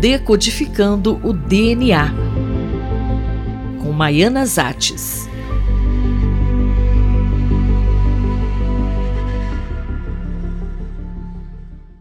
Decodificando o DNA, com Maiana Zates.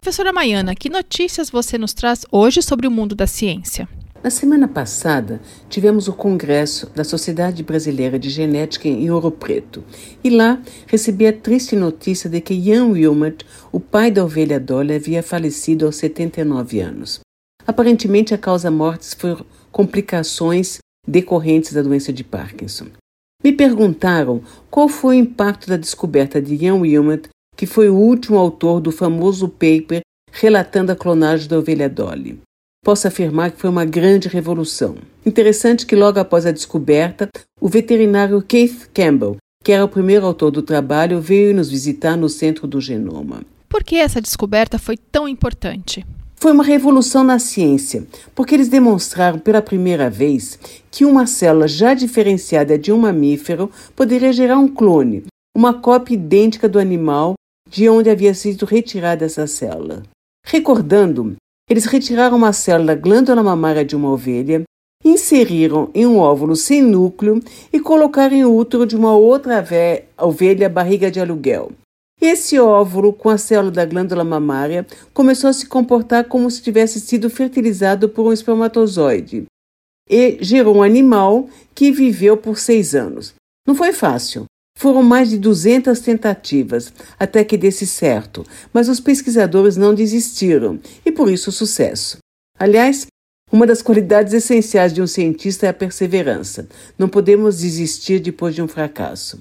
Professora Maiana, que notícias você nos traz hoje sobre o mundo da ciência? Na semana passada, tivemos o congresso da Sociedade Brasileira de Genética em Ouro Preto. E lá recebi a triste notícia de que Ian Wilmot, o pai da ovelha Dolly, havia falecido aos 79 anos. Aparentemente, a causa mortes foi complicações decorrentes da doença de Parkinson. Me perguntaram qual foi o impacto da descoberta de Ian Wilmot que foi o último autor do famoso paper relatando a clonagem da ovelha Dolly. Posso afirmar que foi uma grande revolução. Interessante que logo após a descoberta, o veterinário Keith Campbell, que era o primeiro autor do trabalho, veio nos visitar no Centro do Genoma. Por que essa descoberta foi tão importante? Foi uma revolução na ciência, porque eles demonstraram pela primeira vez que uma célula já diferenciada de um mamífero poderia gerar um clone, uma cópia idêntica do animal de onde havia sido retirada essa célula. Recordando, eles retiraram uma célula da glândula mamária de uma ovelha, inseriram em um óvulo sem núcleo e colocaram em útero de uma outra ovelha barriga de aluguel. Esse óvulo, com a célula da glândula mamária, começou a se comportar como se tivesse sido fertilizado por um espermatozoide e gerou um animal que viveu por seis anos. Não foi fácil. Foram mais de 200 tentativas até que desse certo, mas os pesquisadores não desistiram e por isso o sucesso. Aliás, uma das qualidades essenciais de um cientista é a perseverança. Não podemos desistir depois de um fracasso.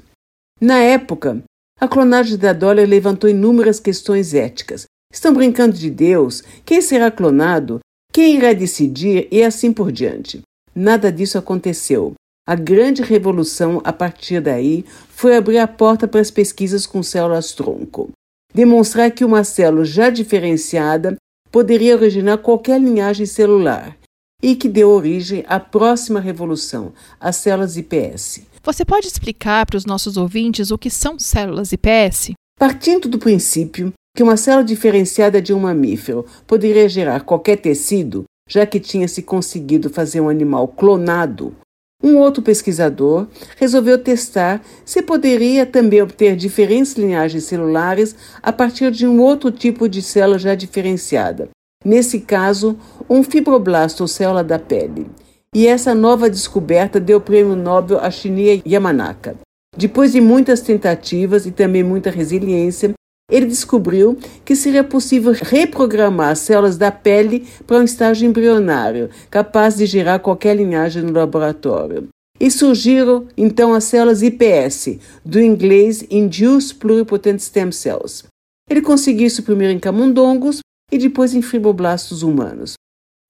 Na época, a clonagem da Dolly levantou inúmeras questões éticas. Estão brincando de Deus? Quem será clonado? Quem irá decidir? E assim por diante. Nada disso aconteceu. A grande revolução a partir daí foi abrir a porta para as pesquisas com células-tronco. Demonstrar que uma célula já diferenciada poderia originar qualquer linhagem celular e que deu origem à próxima revolução, as células IPS. Você pode explicar para os nossos ouvintes o que são células IPS? Partindo do princípio que uma célula diferenciada de um mamífero poderia gerar qualquer tecido, já que tinha se conseguido fazer um animal clonado, um outro pesquisador resolveu testar se poderia também obter diferentes linhagens celulares a partir de um outro tipo de célula já diferenciada, nesse caso, um fibroblasto ou célula da pele. E essa nova descoberta deu o prêmio Nobel a Shinya Yamanaka. Depois de muitas tentativas e também muita resiliência, ele descobriu que seria possível reprogramar as células da pele para um estágio embrionário, capaz de gerar qualquer linhagem no laboratório. E surgiram então as células IPS, do inglês Induced Pluripotent Stem Cells. Ele conseguiu isso primeiro em camundongos e depois em fibroblastos humanos.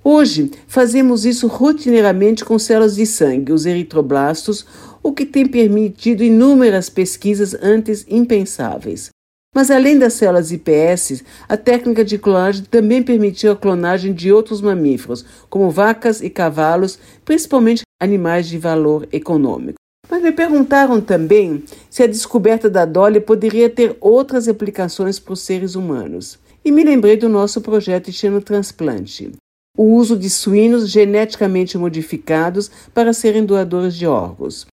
Hoje, fazemos isso rotineiramente com células de sangue, os eritroblastos, o que tem permitido inúmeras pesquisas antes impensáveis. Mas além das células IPS, a técnica de clonagem também permitiu a clonagem de outros mamíferos, como vacas e cavalos, principalmente animais de valor econômico. Mas me perguntaram também se a descoberta da Dolly poderia ter outras aplicações para os seres humanos. E me lembrei do nosso projeto de xenotransplante, o uso de suínos geneticamente modificados para serem doadores de órgãos.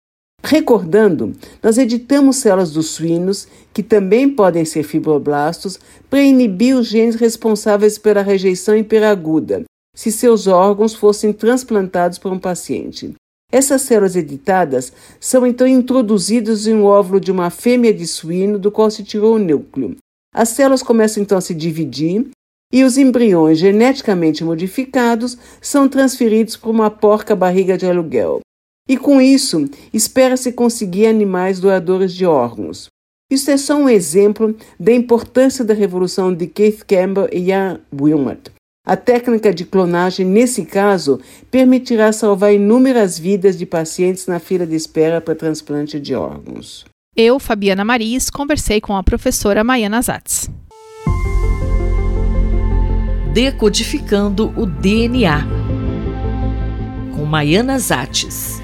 Recordando, nós editamos células dos suínos, que também podem ser fibroblastos, para inibir os genes responsáveis pela rejeição hiperaguda, se seus órgãos fossem transplantados por um paciente. Essas células editadas são então introduzidas em um óvulo de uma fêmea de suíno do qual se tirou o núcleo. As células começam então a se dividir e os embriões geneticamente modificados são transferidos para uma porca barriga de aluguel. E com isso, espera-se conseguir animais doadores de órgãos. Isso é só um exemplo da importância da revolução de Keith Campbell e Ian Wilmot. A técnica de clonagem, nesse caso, permitirá salvar inúmeras vidas de pacientes na fila de espera para transplante de órgãos. Eu, Fabiana Maris, conversei com a professora Maiana Zatz. Decodificando o DNA com Maiana Zates.